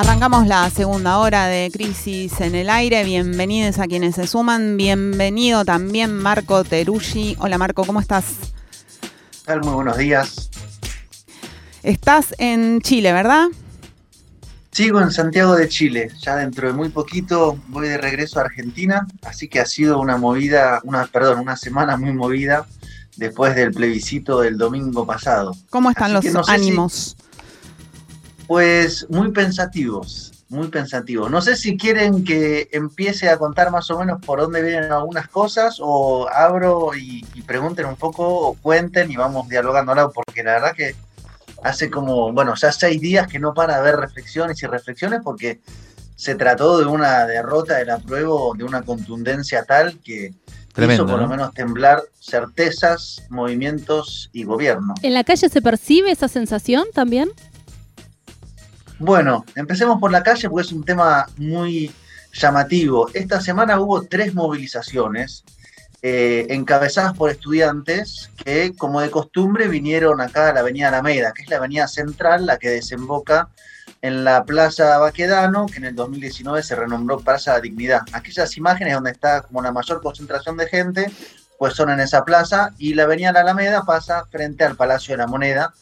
Arrancamos la segunda hora de Crisis en el Aire. Bienvenidos a quienes se suman. Bienvenido también Marco Teruggi. Hola Marco, ¿cómo estás? Muy buenos días. Estás en Chile, ¿verdad? Sigo en Santiago de Chile. Ya dentro de muy poquito voy de regreso a Argentina, así que ha sido una movida, una, perdón, una semana muy movida después del plebiscito del domingo pasado. ¿Cómo están los ánimos? Pues muy pensativos, muy pensativos. No sé si quieren que empiece a contar más o menos por dónde vienen algunas cosas o abro y, pregunten un poco o cuenten y vamos dialogando ahora porque la verdad que hace como, bueno, ya seis días que no para de ver reflexiones y reflexiones porque se trató de una derrota del apruebo de una contundencia tal que hizo por lo menos temblar certezas, movimientos y gobierno. ¿En la calle se percibe esa sensación también? Bueno, empecemos por la calle porque es un tema muy llamativo. Esta semana hubo tres movilizaciones eh, encabezadas por estudiantes que, como de costumbre, vinieron acá a la Avenida Alameda, que es la avenida central, la que desemboca en la Plaza Baquedano, que en el 2019 se renombró Plaza de Dignidad. Aquellas imágenes donde está como la mayor concentración de gente, pues son en esa plaza, y la Avenida Alameda pasa frente al Palacio de la Moneda,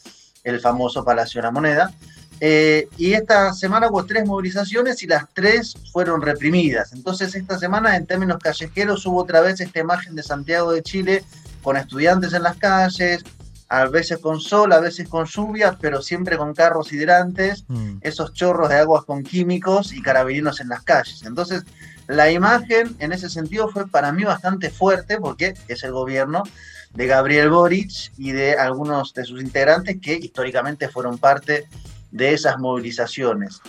el famoso Palacio de la Moneda. Eh, y esta semana hubo tres movilizaciones y las tres fueron reprimidas. Entonces esta semana en términos callejeros hubo otra vez esta imagen de Santiago de Chile con estudiantes en las calles, a veces con sol, a veces con lluvia, pero siempre con carros hidrantes, mm. esos chorros de aguas con químicos y carabineros en las calles. Entonces la imagen en ese sentido fue para mí bastante fuerte porque es el gobierno de Gabriel Boric y de algunos de sus integrantes que históricamente fueron parte de esas movilizaciones.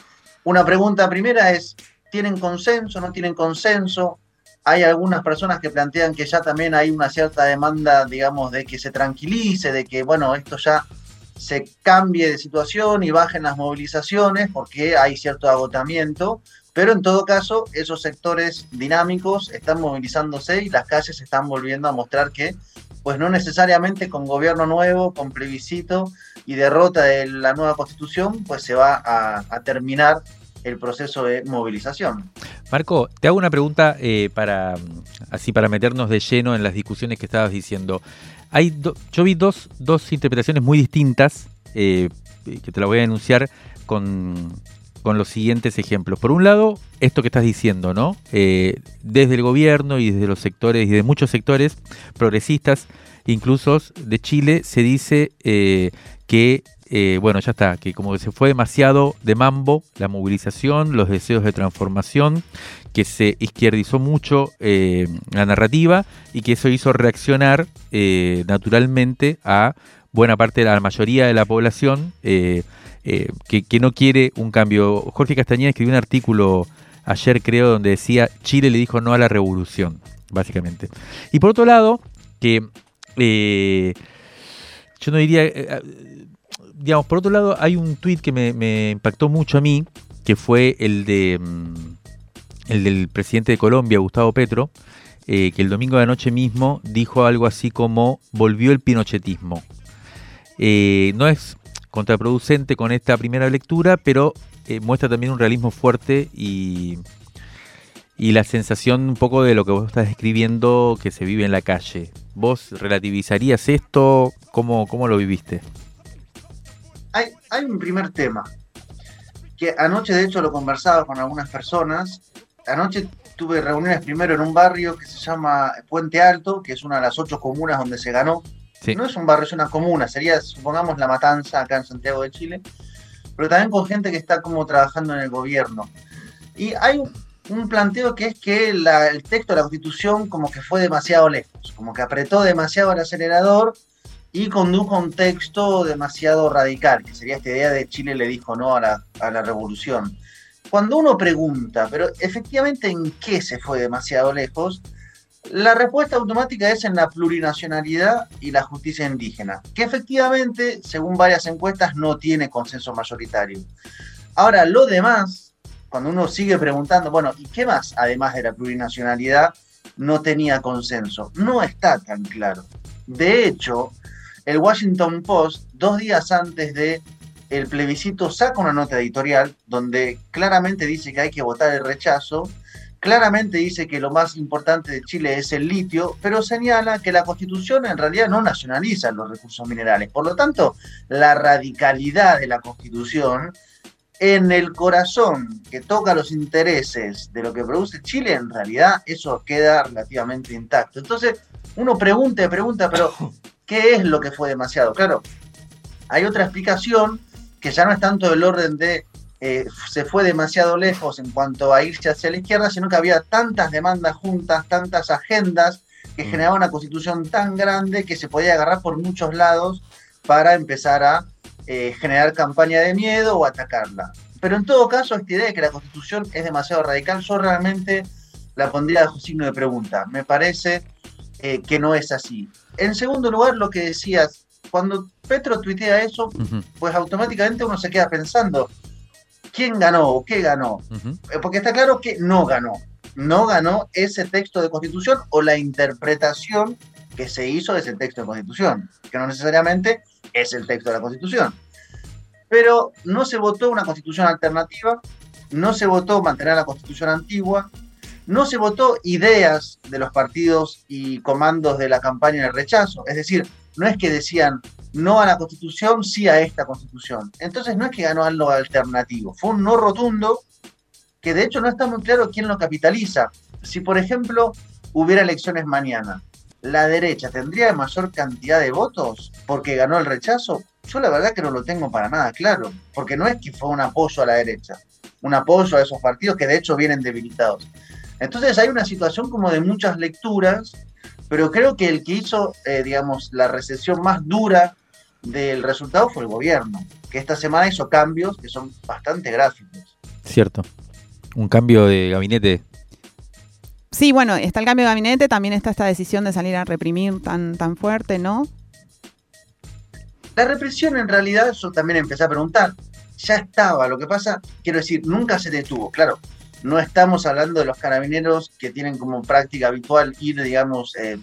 Una pregunta primera es, ¿tienen consenso? ¿No tienen consenso? Hay algunas personas que plantean que ya también hay una cierta demanda, digamos, de que se tranquilice, de que, bueno, esto ya se cambie de situación y bajen las movilizaciones porque hay cierto agotamiento, pero en todo caso esos sectores dinámicos están movilizándose y las calles están volviendo a mostrar que pues no necesariamente con gobierno nuevo, con plebiscito y derrota de la nueva constitución, pues se va a, terminar el proceso de movilización. Marco, te hago una pregunta eh, para así para meternos de lleno en las discusiones que estabas diciendo. Hay yo vi dos, dos interpretaciones muy distintas eh, que te la voy a denunciar con, con los siguientes ejemplos. Por un lado, esto que estás diciendo, ¿no? Eh, desde el gobierno y desde los sectores y de muchos sectores progresistas, incluso de Chile, se dice eh, que, eh, bueno, ya está, que como que se fue demasiado de mambo la movilización, los deseos de transformación, que se izquierdizó mucho la narrativa y que eso hizo reaccionar naturalmente a buena parte de la mayoría de la población eh, que, no quiere un cambio. Jorge Castañeda escribió un artículo ayer, creo, donde decía Chile le dijo no a la revolución, básicamente. Y por otro lado, que eh, yo no diría, eh, digamos, por otro lado, hay un tuit que me, impactó mucho a mí, que fue el de mm, el del presidente de Colombia, Gustavo Petro, que el domingo de la noche mismo dijo algo así como volvió el pinochetismo. no es contraproducente con esta primera lectura, pero eh, muestra también un realismo fuerte y, y la sensación un poco de lo que vos estás describiendo que se vive en la calle. ¿Vos relativizarías esto? ¿Cómo, cómo lo viviste? Hay, hay un primer tema, que anoche de hecho lo conversaba con algunas personas. Anoche tuve reuniones primero en un barrio que se llama Puente Alto, que es una de las ocho comunas donde se ganó no es un barrio, es una comuna, sería, supongamos, La Matanza acá en Santiago de Chile, pero también con gente que está como trabajando en el gobierno. Y hay un planteo que es que el texto de la Constitución como que fue demasiado lejos, como que apretó demasiado el acelerador y condujo a un texto demasiado radical, que sería esta idea de Chile le dijo no a la, a la revolución. Cuando uno pregunta, pero efectivamente en qué se fue demasiado lejos, la respuesta automática es en la plurinacionalidad y la justicia indígena, que efectivamente, según varias encuestas, no tiene consenso mayoritario. Ahora, lo demás, cuando uno sigue preguntando, bueno, ¿y qué más, además de la plurinacionalidad, no tenía consenso? No está tan claro. De hecho, el Washington Post, dos días antes de el plebiscito, saca una nota editorial donde claramente dice que hay que votar el rechazo claramente dice que lo más importante de Chile es el litio, pero señala que la constitución en realidad no nacionaliza los recursos minerales. Por lo tanto, la radicalidad de la constitución en el corazón que toca los intereses de lo que produce Chile, en realidad eso queda relativamente intacto. Entonces, uno pregunta y pregunta, pero ¿qué es lo que fue demasiado? Claro, hay otra explicación que ya no es tanto del orden de eh, se fue demasiado lejos en cuanto a irse hacia la izquierda, sino que había tantas demandas juntas, tantas agendas, que mm. generaba una constitución tan grande que se podía agarrar por muchos lados para empezar a eh, generar campaña de miedo o atacarla. Pero en todo caso, esta idea de que la constitución es demasiado radical, yo realmente la pondría bajo signo de pregunta. Me parece eh, que no es así. En segundo lugar, lo que decías, cuando Petro tuitea eso, pues automáticamente uno se queda pensando, quién ganó o qué ganó. Eh, porque está claro que no ganó. No ganó ese texto de constitución o la interpretación que se hizo de ese texto de constitución, que no necesariamente es el texto de la constitución. Pero no se votó una constitución alternativa, no se votó mantener la constitución antigua, no se votó ideas de los partidos y comandos de la campaña de rechazo. Es decir, no es que decían no a la constitución, sí a esta constitución. Entonces no es que ganó algo alternativo, fue un no rotundo que de hecho no está muy claro quién lo capitaliza. Si por ejemplo hubiera elecciones mañana, ¿la derecha tendría mayor cantidad de votos porque ganó el rechazo? Yo la verdad que no lo tengo para nada claro, porque no es que fue un apoyo a la derecha, un apoyo a esos partidos que de hecho vienen debilitados. Entonces hay una situación como de muchas lecturas, pero creo que el que hizo, eh, digamos, la recesión más dura del resultado fue el gobierno, que esta semana hizo cambios que son bastante gráficos. Cierto. Un cambio de gabinete. Sí, bueno, está el cambio de gabinete, también está esta decisión de salir a reprimir tan, tan fuerte, ¿no? La represión en realidad, yo también empecé a preguntar, ya estaba, lo que pasa, quiero decir, nunca se detuvo, claro, no estamos hablando de los carabineros que tienen como práctica habitual ir, digamos, eh,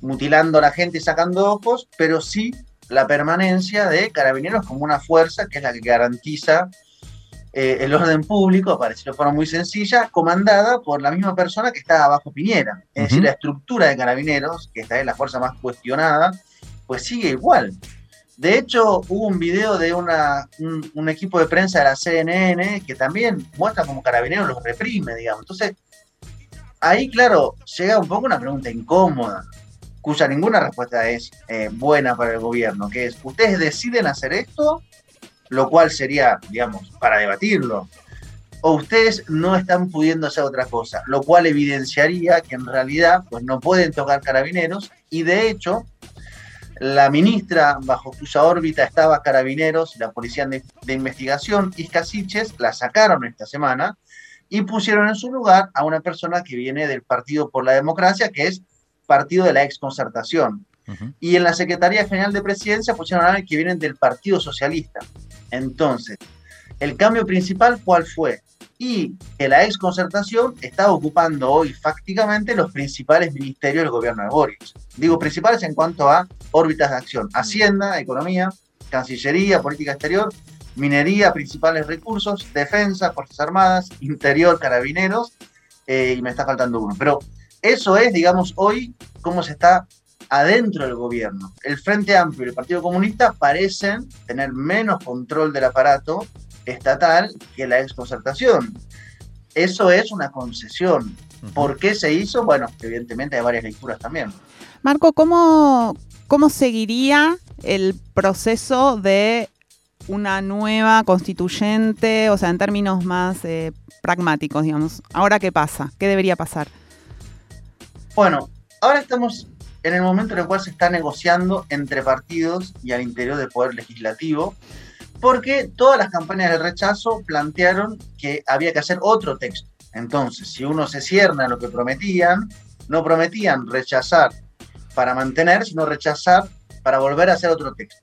mutilando a la gente y sacando ojos, pero sí la permanencia de carabineros como una fuerza que es la que garantiza eh, el orden público, para decirlo de forma muy sencilla, comandada por la misma persona que está abajo Piñera. Es decir, la estructura de carabineros, que esta es la fuerza más cuestionada, pues sigue igual. De hecho, hubo un video de una, un, equipo de prensa de la CNN que también muestra como carabineros los reprime, digamos. Entonces, ahí, claro, llega un poco una pregunta incómoda cuya ninguna respuesta es eh, buena para el gobierno, que es, ustedes deciden hacer esto, lo cual sería, digamos, para debatirlo, o ustedes no están pudiendo hacer otra cosa, lo cual evidenciaría que en realidad pues, no pueden tocar carabineros y de hecho la ministra bajo cuya órbita estaba carabineros y la policía de, de investigación, Isca la sacaron esta semana y pusieron en su lugar a una persona que viene del Partido por la Democracia, que es partido de la exconcertación. Y en la Secretaría General de Presidencia pusieron a alguien que vienen del Partido Socialista. Entonces, el cambio principal, ¿cuál fue? Y que la exconcertación está ocupando hoy fácticamente los principales ministerios del gobierno de Boris. Digo principales en cuanto a órbitas de acción. Hacienda, economía, Cancillería, política exterior, minería, principales recursos, defensa, Fuerzas Armadas, interior, carabineros, eh, y me está faltando uno. Pero eso es, digamos, hoy cómo se está adentro del gobierno. El Frente Amplio y el Partido Comunista parecen tener menos control del aparato estatal que la exconcertación. Eso es una concesión. ¿Por qué se hizo? Bueno, evidentemente hay varias lecturas también. Marco, ¿cómo, cómo seguiría el proceso de una nueva constituyente, o sea, en términos más eh, pragmáticos, digamos? ¿Ahora qué pasa? ¿Qué debería pasar? Bueno, ahora estamos en el momento en el cual se está negociando entre partidos y al interior del Poder Legislativo, porque todas las campañas de rechazo plantearon que había que hacer otro texto. Entonces, si uno se cierna a lo que prometían, no prometían rechazar para mantener, sino rechazar para volver a hacer otro texto.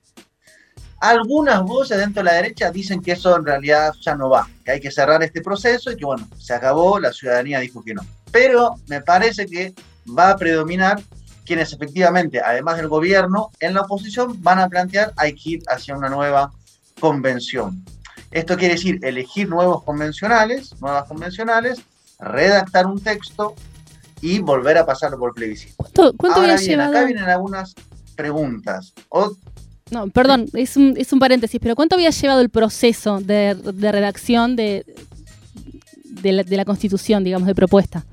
Algunas voces dentro de la derecha dicen que eso en realidad ya no va, que hay que cerrar este proceso y que bueno, se acabó, la ciudadanía dijo que no. Pero me parece que va a predominar quienes efectivamente, además del gobierno, en la oposición van a plantear hay que ir hacia una nueva convención. Esto quiere decir elegir nuevos convencionales, nuevas convencionales, redactar un texto y volver a pasarlo por plebiscito. ¿Cuánto, había llevado? Acá vienen algunas preguntas. no, perdón, es un, es un, paréntesis, pero ¿cuánto había llevado el proceso de, redacción de, de la, de la Constitución, digamos, de propuesta?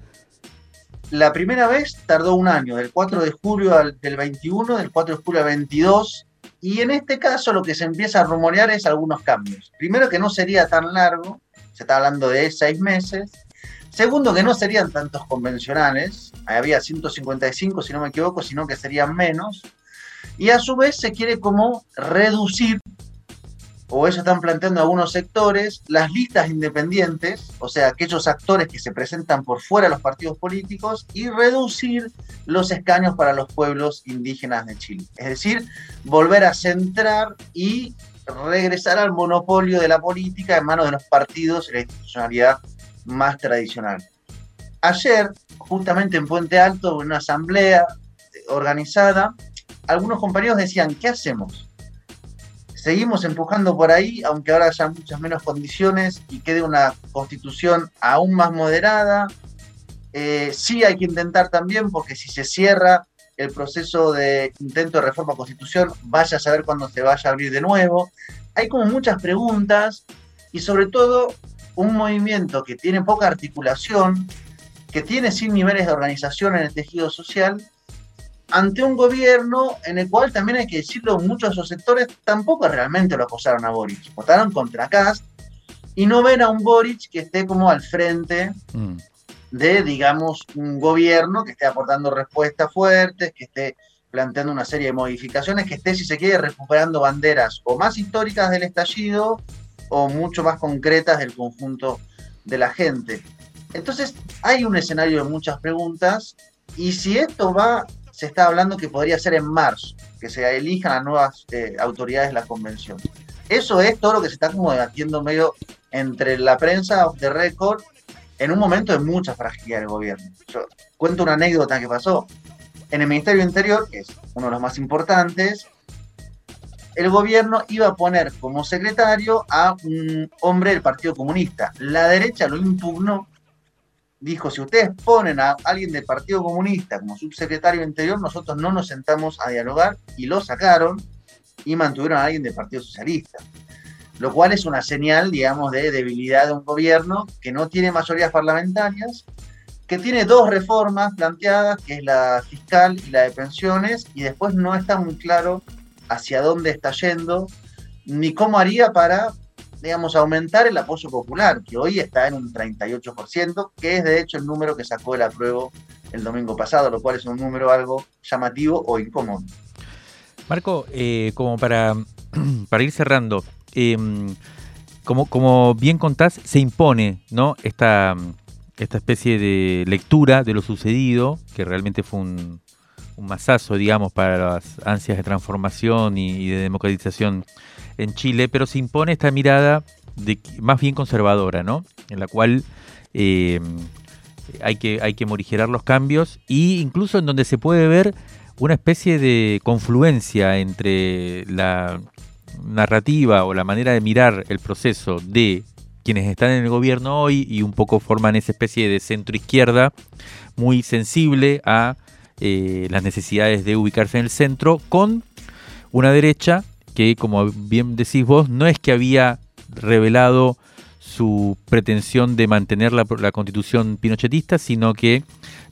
La primera vez tardó un año, del 4 de julio al del 21, del 4 de julio al 22, y en este caso lo que se empieza a rumorear es algunos cambios. Primero que no sería tan largo, se está hablando de seis meses. Segundo que no serían tantos convencionales, había 155 si no me equivoco, sino que serían menos. Y a su vez se quiere como reducir o eso están planteando algunos sectores, las listas independientes, o sea, aquellos actores que se presentan por fuera de los partidos políticos, y reducir los escaños para los pueblos indígenas de Chile. Es decir, volver a centrar y regresar al monopolio de la política en manos de los partidos y la institucionalidad más tradicional. Ayer, justamente en Puente Alto, en una asamblea organizada, algunos compañeros decían, ¿qué hacemos? Seguimos empujando por ahí, aunque ahora haya muchas menos condiciones y quede una constitución aún más moderada. Eh, sí hay que intentar también, porque si se cierra el proceso de intento de reforma constitución, vaya a saber cuándo se vaya a abrir de nuevo. Hay como muchas preguntas y sobre todo un movimiento que tiene poca articulación, que tiene sin niveles de organización en el tejido social ante un gobierno en el cual también hay que decirlo, muchos de esos sectores tampoco realmente lo aposaron a Boric, votaron contra Cast y no ven a un Boric que esté como al frente mm. de, digamos, un gobierno que esté aportando respuestas fuertes, que esté planteando una serie de modificaciones, que esté, si se quiere, recuperando banderas o más históricas del estallido o mucho más concretas del conjunto de la gente. Entonces, hay un escenario de muchas preguntas y si esto va se está hablando que podría ser en marzo, que se elijan las nuevas eh, autoridades de la convención. Eso es todo lo que se está como debatiendo medio entre la prensa de récord en un momento de mucha fragilidad del gobierno. Yo cuento una anécdota que pasó. En el Ministerio Interior, que es uno de los más importantes, el gobierno iba a poner como secretario a un hombre del Partido Comunista. La derecha lo impugnó dijo, si ustedes ponen a alguien del Partido Comunista como subsecretario interior, nosotros no nos sentamos a dialogar y lo sacaron y mantuvieron a alguien del Partido Socialista. Lo cual es una señal, digamos, de debilidad de un gobierno que no tiene mayorías parlamentarias, que tiene dos reformas planteadas, que es la fiscal y la de pensiones, y después no está muy claro hacia dónde está yendo, ni cómo haría para digamos, aumentar el apoyo popular, que hoy está en un 38%, que es de hecho el número que sacó el apruebo el domingo pasado, lo cual es un número algo llamativo o incómodo. Marco, eh, como para, para ir cerrando, em, como, como bien contás, se impone ¿no? esta, esta especie de lectura de lo sucedido, que realmente fue un, un masazo, digamos, para las ansias de transformación y de democratización en Chile, pero se impone esta mirada más bien conservadora, ¿no? En la cual eh, hay, que, hay que morigerar los cambios e incluso en donde se puede ver una especie de confluencia entre la narrativa o la manera de mirar el proceso de quienes están en el gobierno hoy y un poco forman esa especie de centro izquierda muy sensible a eh, las necesidades de ubicarse en el centro con una derecha que, como bien decís vos, no es que había revelado su pretensión de mantener la, constitución pinochetista, sino que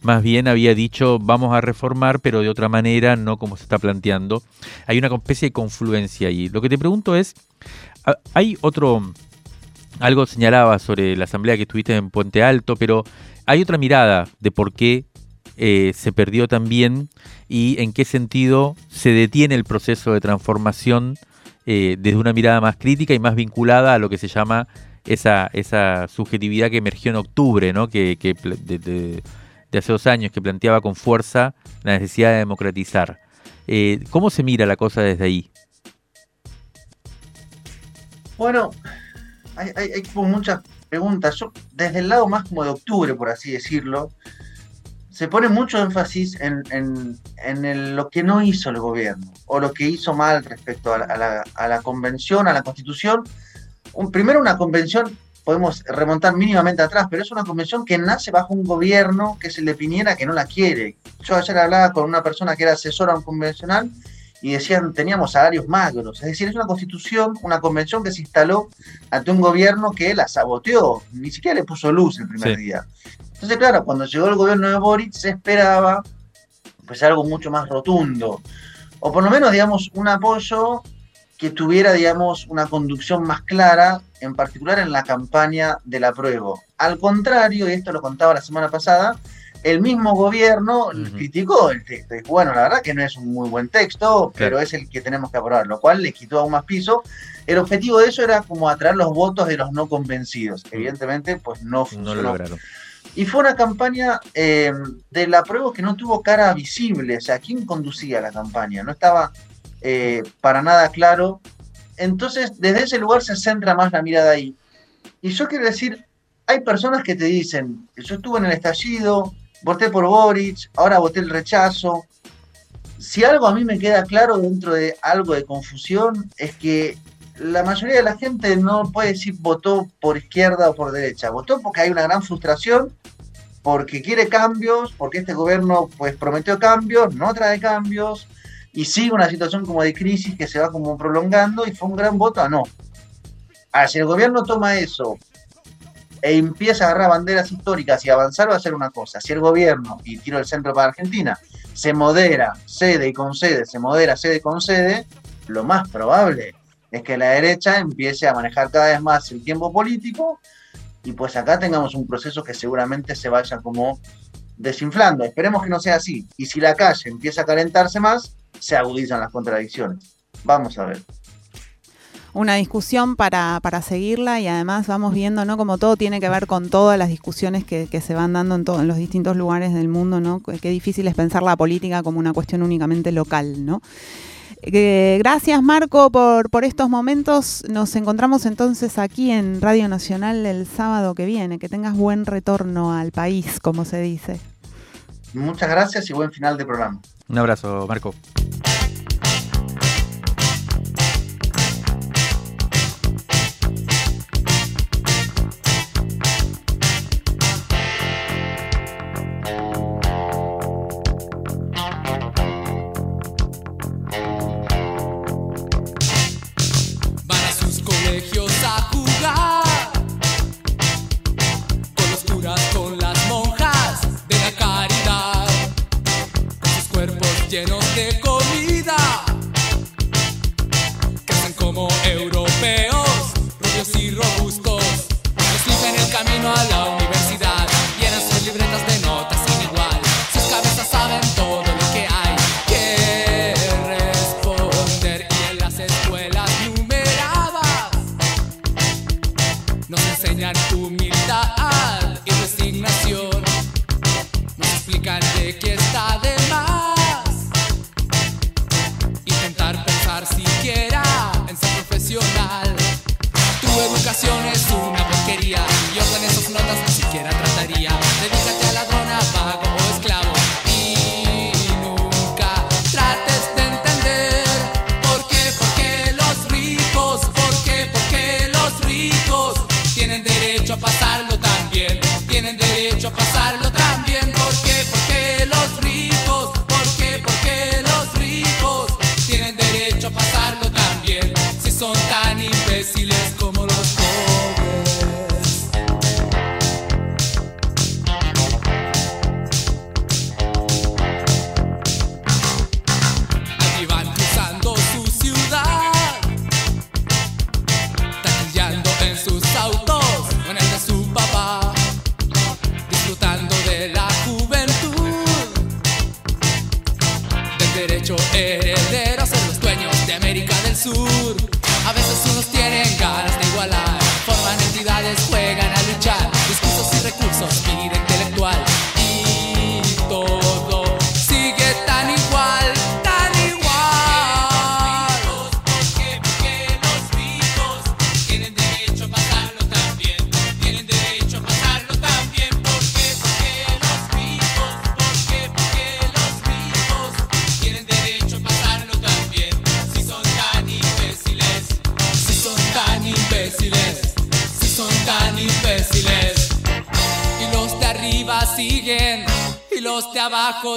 más bien había dicho vamos a reformar, pero de otra manera, no como se está planteando. Hay una especie de confluencia ahí. Lo que te pregunto es, hay otro, algo señalaba sobre la asamblea que estuviste en Puente Alto, pero hay otra mirada de por qué eh, se perdió también y en qué sentido se detiene el proceso de transformación eh, desde una mirada más crítica y más vinculada a lo que se llama esa, esa subjetividad que emergió en octubre, ¿no? que, de, hace dos años, que planteaba con fuerza la necesidad de democratizar. Eh, ¿Cómo se mira la cosa desde ahí? Bueno, hay, muchas preguntas. Yo, desde el lado más como de octubre, por así decirlo, se pone mucho énfasis en, lo que no hizo el gobierno o lo que hizo mal respecto a la, convención, a la constitución. Un, primero una convención, podemos remontar mínimamente atrás, pero es una convención que nace bajo un gobierno que se le piniera que no la quiere. Yo ayer hablaba con una persona que era asesora a un convencional y decían teníamos salarios magros. Es decir, es una constitución, una convención que se instaló ante un gobierno que la saboteó, ni siquiera le puso luz el primer día. Entonces, claro, cuando llegó el gobierno de Boric se esperaba pues algo mucho más rotundo, o por lo menos, digamos, un apoyo que tuviera, digamos, una conducción más clara, en particular en la campaña del apruebo. Al contrario, y esto lo contaba la semana pasada, el mismo gobierno criticó el texto. Dijo, bueno, la verdad que no es un muy buen texto, pero es el que tenemos que aprobar, lo cual le quitó aún más piso. El objetivo de eso era como atraer los votos de los no convencidos. Evidentemente, pues no funcionó. No lo lograron. Y fue una campaña eh, de la prueba que no tuvo cara visible. O sea, ¿quién conducía la campaña? No estaba eh, para nada claro. Entonces, desde ese lugar se centra más la mirada ahí. Y yo quiero decir, hay personas que te dicen, yo estuve en el estallido, voté por Boric, ahora voté el rechazo. Si algo a mí me queda claro dentro de algo de confusión es que la mayoría de la gente no puede decir votó por izquierda o por derecha. Votó porque hay una gran frustración, porque quiere cambios, porque este gobierno pues prometió cambios, no trae cambios, y sigue una situación como de crisis que se va como prolongando y fue un gran voto a no. Ahora, si el gobierno toma eso e empieza a agarrar banderas históricas y avanzar va a ser una cosa. Si el gobierno, y tiro el centro para Argentina, se modera, cede y concede, se modera, cede y concede, lo más probable es que la derecha empiece a manejar cada vez más el tiempo político y pues acá tengamos un proceso que seguramente se vaya como desinflando. Esperemos que no sea así. Y si la calle empieza a calentarse más, se agudizan las contradicciones. Vamos a ver. Una discusión para, para seguirla y además vamos viendo, ¿no? Como todo tiene que ver con todas las discusiones que, se van dando en, en los distintos lugares del mundo, ¿no? Qué difícil es pensar la política como una cuestión únicamente local, ¿no? Eh, gracias Marco por, por estos momentos. Nos encontramos entonces aquí en Radio Nacional el sábado que viene. Que tengas buen retorno al país, como se dice. Muchas gracias y buen final de programa. Un abrazo, Marco. derecho a pasarlo también. Tienen derecho a pasarlo.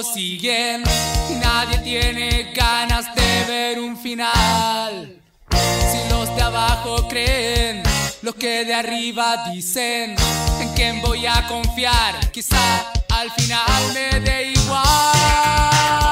siguen y nadie tiene ganas de ver un final. Si los de abajo creen lo que de arriba dicen, ¿en quién voy a confiar? Quizá al final me dé igual.